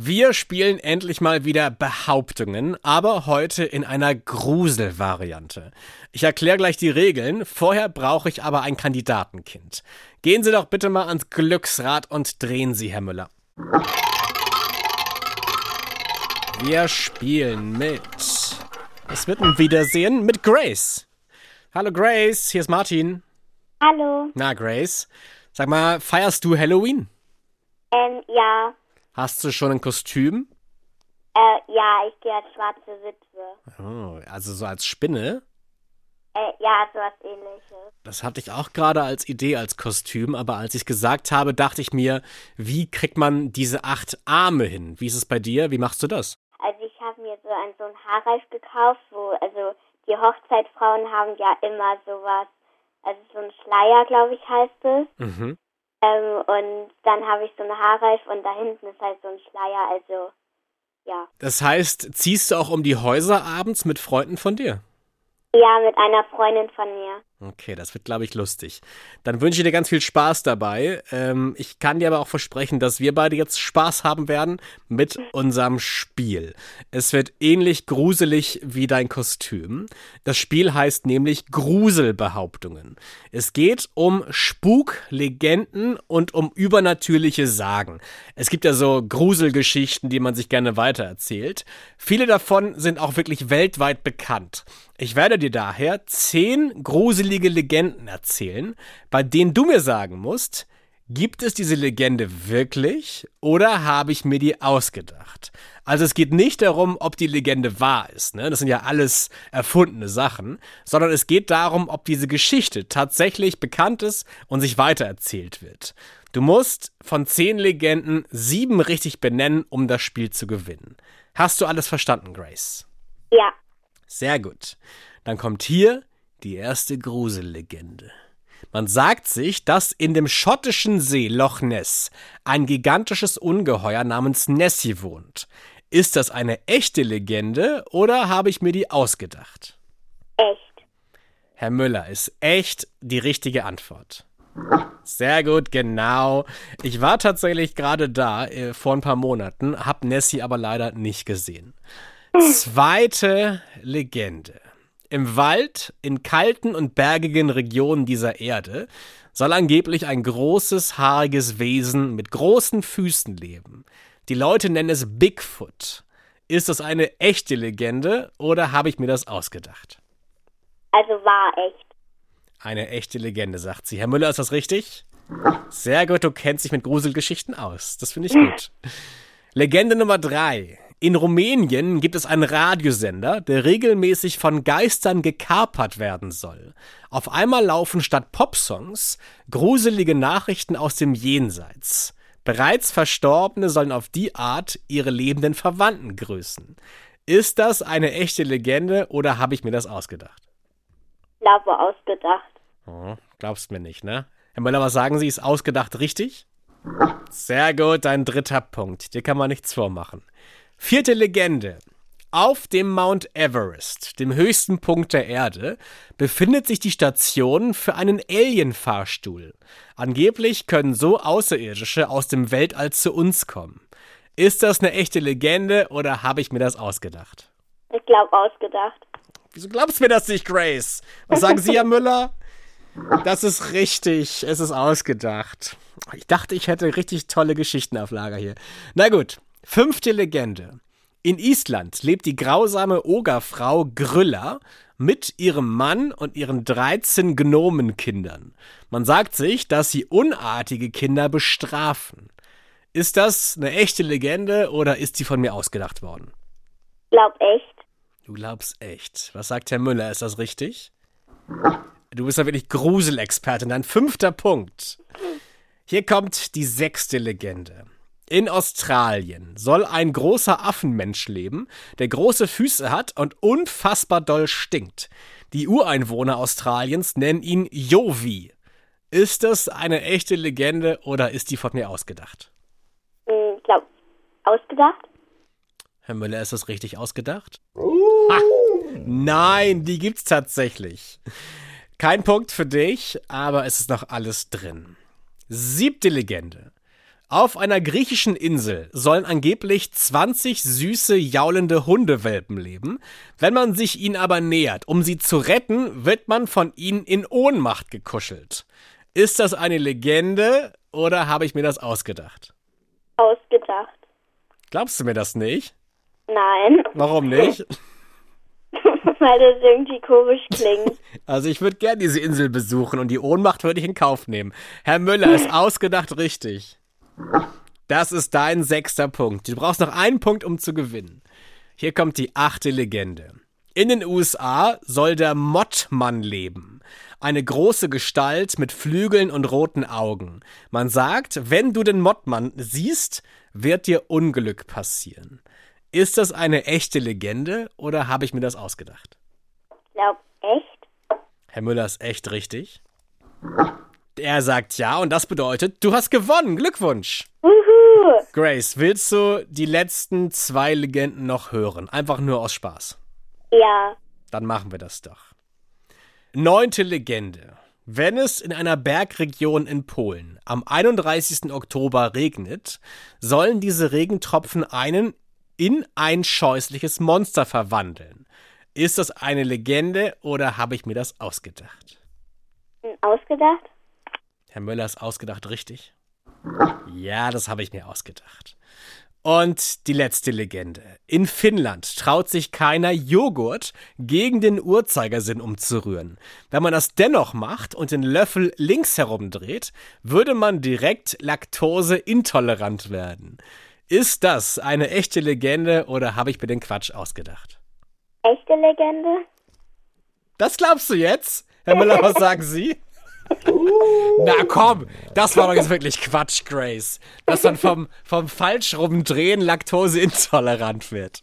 Wir spielen endlich mal wieder Behauptungen, aber heute in einer Gruselvariante. Ich erkläre gleich die Regeln, vorher brauche ich aber ein Kandidatenkind. Gehen Sie doch bitte mal ans Glücksrad und drehen Sie, Herr Müller. Wir spielen mit. Es wird ein Wiedersehen mit Grace. Hallo Grace, hier ist Martin. Hallo. Na Grace, sag mal, feierst du Halloween? Ähm, ja. Hast du schon ein Kostüm? Äh, ja, ich gehe als schwarze Witwe. Oh, also so als Spinne? Äh, ja, sowas ähnliches. Das hatte ich auch gerade als Idee als Kostüm, aber als ich gesagt habe, dachte ich mir, wie kriegt man diese acht Arme hin? Wie ist es bei dir? Wie machst du das? Also ich habe mir so ein so ein Haarreif gekauft, wo, also die Hochzeitfrauen haben ja immer sowas, also so ein Schleier, glaube ich, heißt es. Mhm. Ähm, und dann habe ich so eine Haarreif und da hinten ist halt so ein Schleier, also ja. Das heißt, ziehst du auch um die Häuser abends mit Freunden von dir? Ja, mit einer Freundin von mir. Okay, das wird, glaube ich, lustig. Dann wünsche ich dir ganz viel Spaß dabei. Ähm, ich kann dir aber auch versprechen, dass wir beide jetzt Spaß haben werden mit unserem Spiel. Es wird ähnlich gruselig wie dein Kostüm. Das Spiel heißt nämlich Gruselbehauptungen. Es geht um Spuk, Legenden und um übernatürliche Sagen. Es gibt ja so Gruselgeschichten, die man sich gerne weitererzählt. Viele davon sind auch wirklich weltweit bekannt. Ich werde dir daher zehn gruselige Legenden erzählen, bei denen du mir sagen musst, gibt es diese Legende wirklich oder habe ich mir die ausgedacht? Also es geht nicht darum, ob die Legende wahr ist, ne? das sind ja alles erfundene Sachen, sondern es geht darum, ob diese Geschichte tatsächlich bekannt ist und sich weitererzählt wird. Du musst von zehn Legenden sieben richtig benennen, um das Spiel zu gewinnen. Hast du alles verstanden, Grace? Ja. Sehr gut. Dann kommt hier die erste Grusellegende. Man sagt sich, dass in dem schottischen See Loch Ness ein gigantisches Ungeheuer namens Nessie wohnt. Ist das eine echte Legende oder habe ich mir die ausgedacht? Echt. Herr Müller, ist echt die richtige Antwort. Sehr gut, genau. Ich war tatsächlich gerade da äh, vor ein paar Monaten, hab Nessie aber leider nicht gesehen. [laughs] Zweite Legende. Im Wald, in kalten und bergigen Regionen dieser Erde, soll angeblich ein großes, haariges Wesen mit großen Füßen leben. Die Leute nennen es Bigfoot. Ist das eine echte Legende oder habe ich mir das ausgedacht? Also war echt. Eine echte Legende, sagt sie. Herr Müller, ist das richtig? Sehr gut, du kennst dich mit Gruselgeschichten aus. Das finde ich [laughs] gut. Legende Nummer drei. In Rumänien gibt es einen Radiosender, der regelmäßig von Geistern gekapert werden soll. Auf einmal laufen statt Popsongs gruselige Nachrichten aus dem Jenseits. Bereits Verstorbene sollen auf die Art ihre lebenden Verwandten grüßen. Ist das eine echte Legende oder habe ich mir das ausgedacht? Ich glaube, ausgedacht. Oh, glaubst mir nicht, ne? Herr Möller, was sagen Sie? Ist ausgedacht richtig? Sehr gut, dein dritter Punkt. Dir kann man nichts vormachen. Vierte Legende. Auf dem Mount Everest, dem höchsten Punkt der Erde, befindet sich die Station für einen Alien-Fahrstuhl. Angeblich können so Außerirdische aus dem Weltall zu uns kommen. Ist das eine echte Legende oder habe ich mir das ausgedacht? Ich glaube, ausgedacht. Wieso glaubst du mir das nicht, Grace? Was sagen Sie, Herr [laughs] Müller? Das ist richtig. Es ist ausgedacht. Ich dachte, ich hätte richtig tolle Geschichten auf Lager hier. Na gut. Fünfte Legende. In Island lebt die grausame Ogerfrau Grüller mit ihrem Mann und ihren 13 Gnomenkindern. Man sagt sich, dass sie unartige Kinder bestrafen. Ist das eine echte Legende oder ist sie von mir ausgedacht worden? Glaub echt. Du glaubst echt. Was sagt Herr Müller? Ist das richtig? Du bist ja wirklich Gruselexpertin. Dein fünfter Punkt. Hier kommt die sechste Legende. In Australien soll ein großer Affenmensch leben, der große Füße hat und unfassbar doll stinkt. Die Ureinwohner Australiens nennen ihn Jovi. Ist das eine echte Legende oder ist die von mir ausgedacht? Ich glaube, ausgedacht. Herr Müller, ist das richtig ausgedacht? Ha! Nein, die gibt's tatsächlich. Kein Punkt für dich, aber es ist noch alles drin. Siebte Legende. Auf einer griechischen Insel sollen angeblich 20 süße, jaulende Hundewelpen leben. Wenn man sich ihnen aber nähert, um sie zu retten, wird man von ihnen in Ohnmacht gekuschelt. Ist das eine Legende oder habe ich mir das ausgedacht? Ausgedacht. Glaubst du mir das nicht? Nein. Warum nicht? [laughs] [laughs] Weil das irgendwie komisch klingt. Also ich würde gern diese Insel besuchen und die Ohnmacht würde ich in Kauf nehmen. Herr Müller ist [laughs] ausgedacht richtig. Das ist dein sechster Punkt. Du brauchst noch einen Punkt, um zu gewinnen. Hier kommt die achte Legende. In den USA soll der Mottmann leben. Eine große Gestalt mit Flügeln und roten Augen. Man sagt, wenn du den Mottmann siehst, wird dir Unglück passieren. Ist das eine echte Legende oder habe ich mir das ausgedacht? Ich glaube, echt. Herr Müller ist echt richtig. Er sagt ja und das bedeutet, du hast gewonnen. Glückwunsch. Uhu. Grace, willst du die letzten zwei Legenden noch hören? Einfach nur aus Spaß. Ja. Dann machen wir das doch. Neunte Legende. Wenn es in einer Bergregion in Polen am 31. Oktober regnet, sollen diese Regentropfen einen in ein scheußliches Monster verwandeln. Ist das eine Legende oder habe ich mir das ausgedacht? Ausgedacht? Herr Müller ist ausgedacht richtig? Ja, das habe ich mir ausgedacht. Und die letzte Legende. In Finnland traut sich keiner Joghurt gegen den Uhrzeigersinn umzurühren. Wenn man das dennoch macht und den Löffel links herumdreht, würde man direkt laktoseintolerant werden. Ist das eine echte Legende oder habe ich mir den Quatsch ausgedacht? Echte Legende? Das glaubst du jetzt? Herr Müller, was [laughs] sagen Sie? Na komm, das war doch jetzt wirklich Quatsch, Grace. Dass man vom, vom falsch rumdrehen laktoseintolerant wird.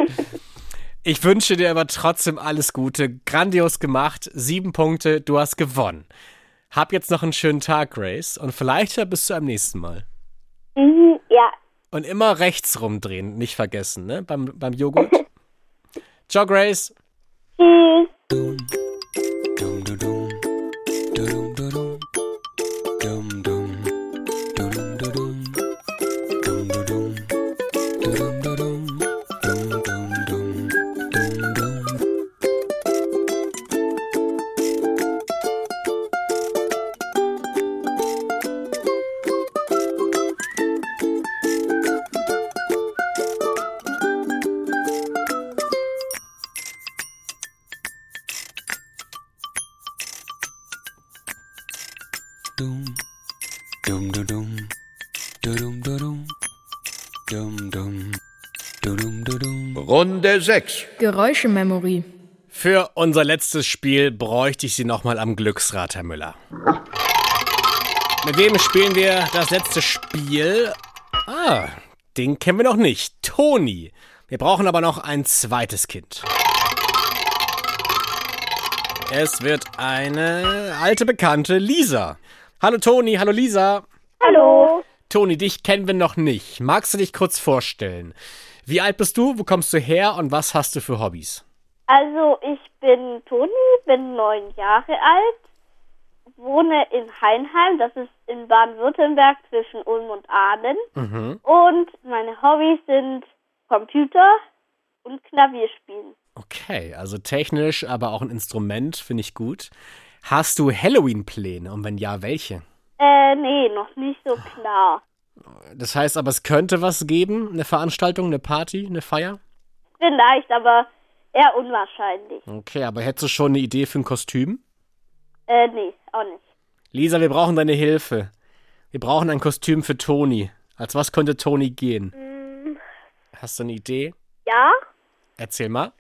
Ich wünsche dir aber trotzdem alles Gute. Grandios gemacht. Sieben Punkte, du hast gewonnen. Hab jetzt noch einen schönen Tag, Grace. Und vielleicht bis zu einem nächsten Mal. Mhm, ja. Und immer rechts rumdrehen, nicht vergessen, ne? Beim, beim Joghurt. [laughs] Ciao, Grace. Tschüss. Runde 6. Geräuschememory. Für unser letztes Spiel bräuchte ich Sie nochmal am Glücksrad, Herr Müller. Mit wem spielen wir das letzte Spiel? Ah, den kennen wir noch nicht. Toni. Wir brauchen aber noch ein zweites Kind. Es wird eine alte Bekannte, Lisa. Hallo Toni, hallo Lisa. Hallo. Toni, dich kennen wir noch nicht. Magst du dich kurz vorstellen? Wie alt bist du? Wo kommst du her und was hast du für Hobbys? Also ich bin Toni, bin neun Jahre alt, wohne in Heinheim, das ist in Baden-Württemberg zwischen Ulm und Ahlen. Mhm. Und meine Hobbys sind Computer und Klavierspielen. Okay, also technisch, aber auch ein Instrument, finde ich gut. Hast du Halloween-Pläne und wenn ja, welche? Äh, nee, noch nicht so klar. Das heißt aber, es könnte was geben, eine Veranstaltung, eine Party, eine Feier? Vielleicht, aber eher unwahrscheinlich. Okay, aber hättest du schon eine Idee für ein Kostüm? Äh, nee, auch nicht. Lisa, wir brauchen deine Hilfe. Wir brauchen ein Kostüm für Toni. Als was könnte Toni gehen? Hm, Hast du eine Idee? ja, Erzähl mal.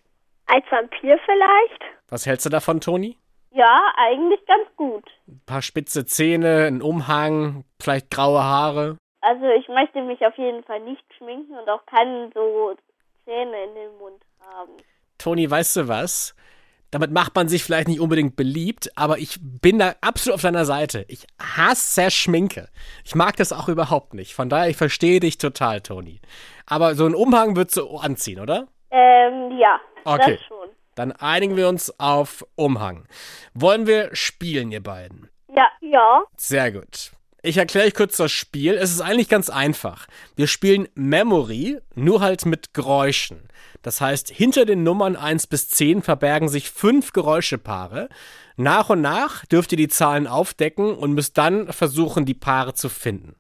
als Vampir vielleicht? Was hältst du davon, Toni? Ja, eigentlich ganz gut. Ein paar spitze Zähne, ein Umhang, vielleicht graue Haare. Also ich möchte mich auf jeden Fall nicht schminken und auch keine so Zähne in den Mund haben. Toni, weißt du was? Damit macht man sich vielleicht nicht unbedingt beliebt, aber ich bin da absolut auf deiner Seite. Ich hasse Schminke. Ich mag das auch überhaupt nicht. Von daher, ich verstehe dich total, Toni. Aber so einen Umhang würdest du anziehen, oder? Ähm, ja, Okay. das schon. Dann einigen wir uns auf Umhang. Wollen wir spielen, ihr beiden? Ja. Ja. Sehr gut. Ich erkläre euch kurz das Spiel. Es ist eigentlich ganz einfach. Wir spielen Memory, nur halt mit Geräuschen. Das heißt, hinter den Nummern 1 bis 10 verbergen sich fünf Geräuschepaare. Nach und nach dürft ihr die Zahlen aufdecken und müsst dann versuchen, die Paare zu finden.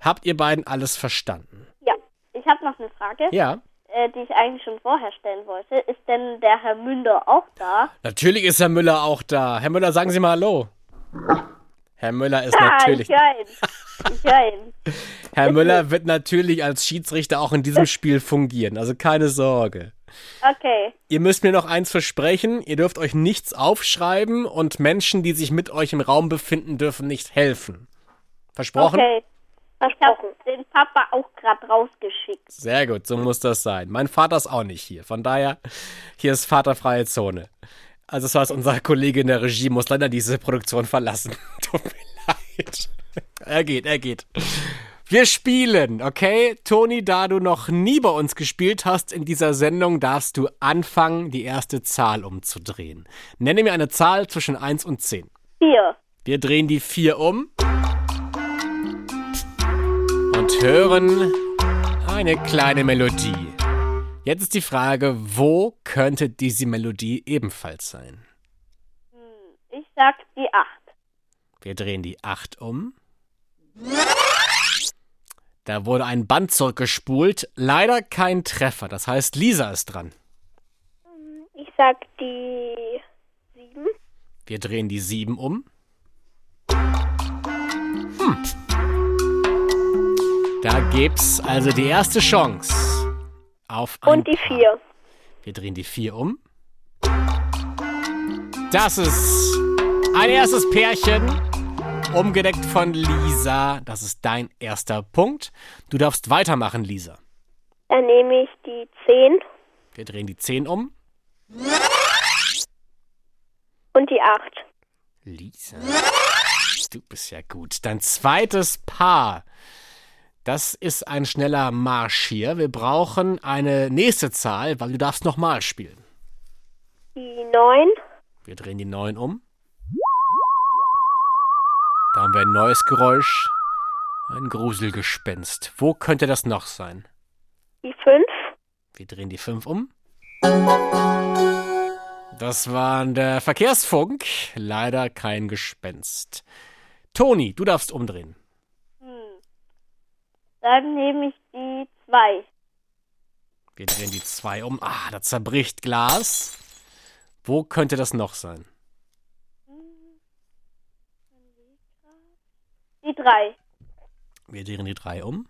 Habt ihr beiden alles verstanden? Ja. Ich habe noch eine Frage, Ja. Äh, die ich eigentlich schon vorher stellen wollte. Ist denn der Herr Münder auch da? Natürlich ist Herr Müller auch da. Herr Müller, sagen Sie mal Hallo. Herr Müller ist Ja, natürlich. ich höre ihn. Ich höre ihn. [laughs] Herr Müller wird natürlich als Schiedsrichter auch in diesem Spiel fungieren, also keine Sorge. Okay. Ihr müsst mir noch eins versprechen, ihr dürft euch nichts aufschreiben und Menschen, die sich mit euch im Raum befinden, dürfen nicht helfen. Versprochen? Okay. Ich habe den Papa auch gerade rausgeschickt. Sehr gut, so muss das sein. Mein Vater ist auch nicht hier, von daher, hier ist vaterfreie Zone. Also das heißt, unser Kollege in der Regie muss leider diese Produktion verlassen. [laughs] Tut mir leid. Er geht, er geht. Wir spielen, okay? Toni, da du noch nie bei uns gespielt hast in dieser Sendung, darfst du anfangen, die erste Zahl umzudrehen. Nenne mir eine Zahl zwischen 1 und 10. Vier. Wir drehen die 4 um und hören eine kleine Melodie. Jetzt ist die Frage, wo könnte diese Melodie ebenfalls sein? Ich sag die acht. Wir drehen die 8 um. Da wurde ein Band zurückgespult. Leider kein Treffer. Das heißt, Lisa ist dran. Ich sag die sieben. Wir drehen die 7 um. Hm. Da gibt's also die erste Chance auf ein Und die vier. Wir drehen die 4 um. Das ist ein erstes Pärchen, umgedeckt von Lisa. Das ist dein erster Punkt. Du darfst weitermachen, Lisa. Dann nehme ich die zehn Wir drehen die 10 um. und die acht. Lisa. Du bist ja gut. Dein zweites Paar. Das ist ein schneller Marsch hier. Wir brauchen eine nächste Zahl, weil du darfst nochmal spielen. Die neun. Wir drehen die 9 um. Da haben wir ein neues Geräusch. Ein Gruselgespenst. Wo könnte das noch sein? Die fünf. Wir drehen die 5 um. Das war der Verkehrsfunk. Leider kein Gespenst. Toni, du darfst umdrehen. Dann nehme ich die zwei. Wir drehen die 2 um. Ah, da zerbricht Glas. Wo könnte das noch sein? Die drei. Wir drehen die drei um.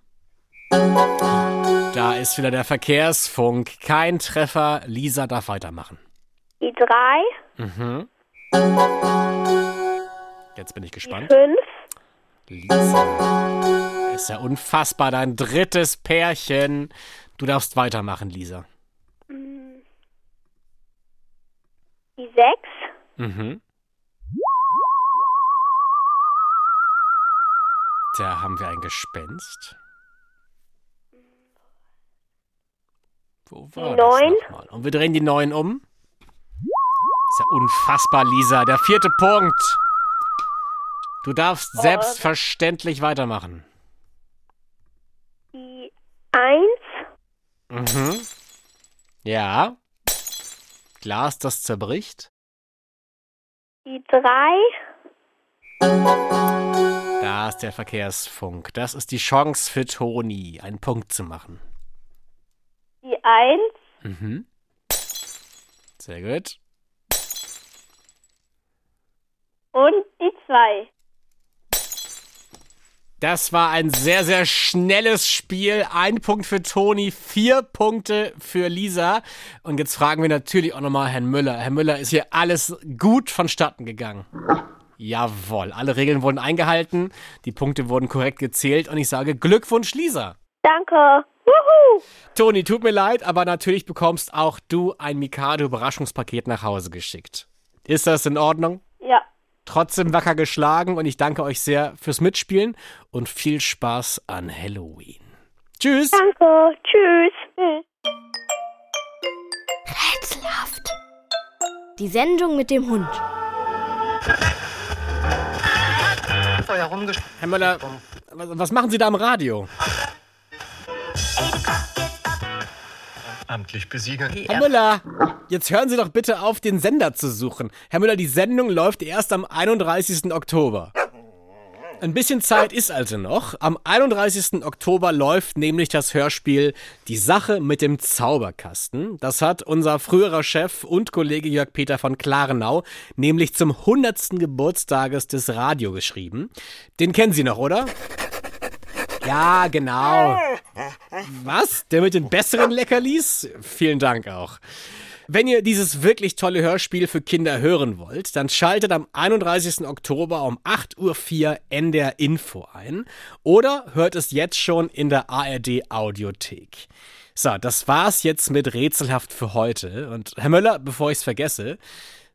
Da ist wieder der Verkehrsfunk. Kein Treffer. Lisa darf weitermachen. Die drei, Mhm. Jetzt bin ich gespannt. fünf, Lisa. Ist ja unfassbar, dein drittes Pärchen. Du darfst weitermachen, Lisa. die sechs, Mhm. Da haben wir ein Gespenst. Wo war Die das neun. nochmal? Und wir drehen die neun um. Ist ja unfassbar, Lisa. Der vierte Punkt. Du darfst Oh. selbstverständlich weitermachen. Eins, Mhm. Ja. Glas, das zerbricht. die drei, Da ist der Verkehrsfunk. Das ist die Chance für Toni, einen Punkt zu machen. Die Eins, Mhm. Sehr gut. und die Zwei. Das war ein sehr, sehr schnelles Spiel. Ein Punkt für Toni, vier Punkte für Lisa. Und jetzt fragen wir natürlich auch nochmal Herrn Müller. Herr Müller, ist hier alles gut vonstatten gegangen? Jawohl, alle Regeln wurden eingehalten, die Punkte wurden korrekt gezählt und ich sage Glückwunsch, Lisa. danke. Wuhu. Toni, tut mir leid, aber natürlich bekommst auch du ein Mikado-Überraschungspaket nach Hause geschickt. Ist das in Ordnung? Ja. Trotzdem wacker geschlagen und ich danke euch sehr fürs Mitspielen und viel Spaß an Halloween. Tschüss! Danke. Tschüss. Hm. Rätselhaft. Die Sendung mit dem Hund. Herr Möller, was machen Sie da am Radio? Amtlich besiegeln. Herr Müller, jetzt hören Sie doch bitte auf, den Sender zu suchen. Herr Müller, die Sendung läuft erst am 31. Oktober. Ein bisschen Zeit ist also noch. Am 31. Oktober läuft nämlich das Hörspiel Die Sache mit dem Zauberkasten. Das hat unser früherer Chef und Kollege Jörg Peter von Klarenau nämlich zum 100. Geburtstages des Radio geschrieben. Den kennen Sie noch, oder? Ja, genau. Was? Der mit den besseren Leckerlis? Vielen Dank auch. Wenn ihr dieses wirklich tolle Hörspiel für Kinder hören wollt, dann schaltet am 31. Oktober um 8.04 Uhr NDR Info ein oder hört es jetzt schon in der ARD Audiothek. So, das war's jetzt mit Rätselhaft für heute. Und Herr Möller, bevor ich's vergesse,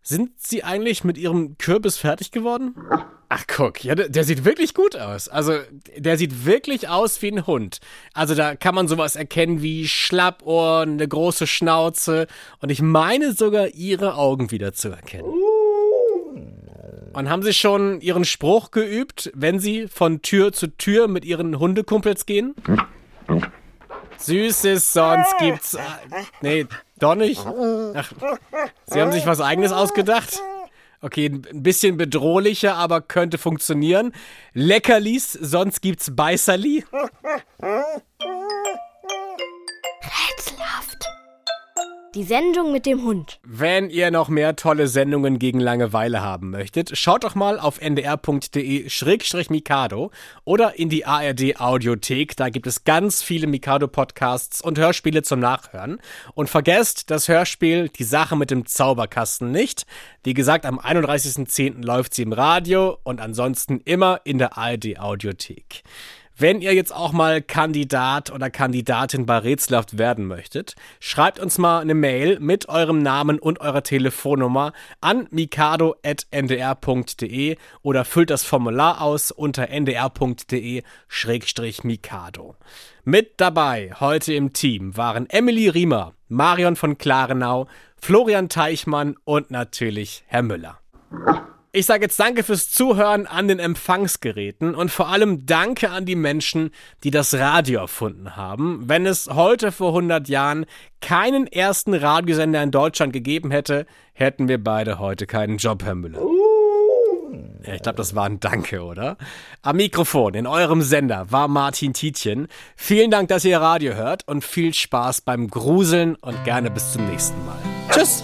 sind Sie eigentlich mit Ihrem Kürbis fertig geworden? Ach guck, ja, der, sieht wirklich gut aus. Also, der sieht wirklich aus wie ein Hund. Also, da kann man sowas erkennen wie Schlappohren, eine große Schnauze und ich meine sogar Ihre Augen wieder zu erkennen. Und haben Sie schon Ihren Spruch geübt, wenn Sie von Tür zu Tür mit Ihren Hundekumpels gehen? Süßes, sonst gibt's. äh, Nee, doch nicht. Ach, Sie haben sich was Eigenes ausgedacht? Okay, ein bisschen bedrohlicher, aber könnte funktionieren. Leckerlis, sonst gibt's Beißerli. [laughs] Die Sendung mit dem Hund. Wenn ihr noch mehr tolle Sendungen gegen Langeweile haben möchtet, schaut doch mal auf ndr.de-mikado oder in die ARD Audiothek. Da gibt es ganz viele Mikado-Podcasts und Hörspiele zum Nachhören. Und vergesst das Hörspiel Die Sache mit dem Zauberkasten nicht. Wie gesagt, am 31.10. läuft sie im Radio und ansonsten immer in der ARD Audiothek. Wenn ihr jetzt auch mal Kandidat oder Kandidatin bei Rätselhaft werden möchtet, schreibt uns mal eine Mail mit eurem Namen und eurer Telefonnummer an mikado.ndr.de oder füllt das Formular aus unter ndr.de-mikado. Mit dabei heute im Team waren Emily Riemer, Marion von Klarenau, Florian Teichmann und natürlich Herr Müller. Ich sage jetzt danke fürs Zuhören an den Empfangsgeräten und vor allem danke an die Menschen, die das Radio erfunden haben. Wenn es heute vor 100 Jahren keinen ersten Radiosender in Deutschland gegeben hätte, hätten wir beide heute keinen Job, Herr Müller. Ja, ich glaube, das war ein Danke, oder? Am Mikrofon in eurem Sender war Martin Tietjen. Vielen Dank, dass ihr Radio hört und viel Spaß beim Gruseln und gerne bis zum nächsten Mal. Tschüss!